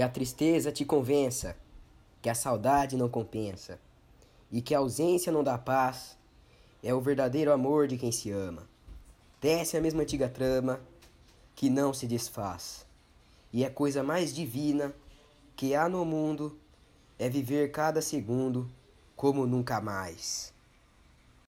Que a tristeza te convença, que a saudade não compensa, e que a ausência não dá paz, é o verdadeiro amor de quem se ama. Desce a mesma antiga trama, que não se desfaz, e a coisa mais divina que há no mundo, é viver cada segundo como nunca mais.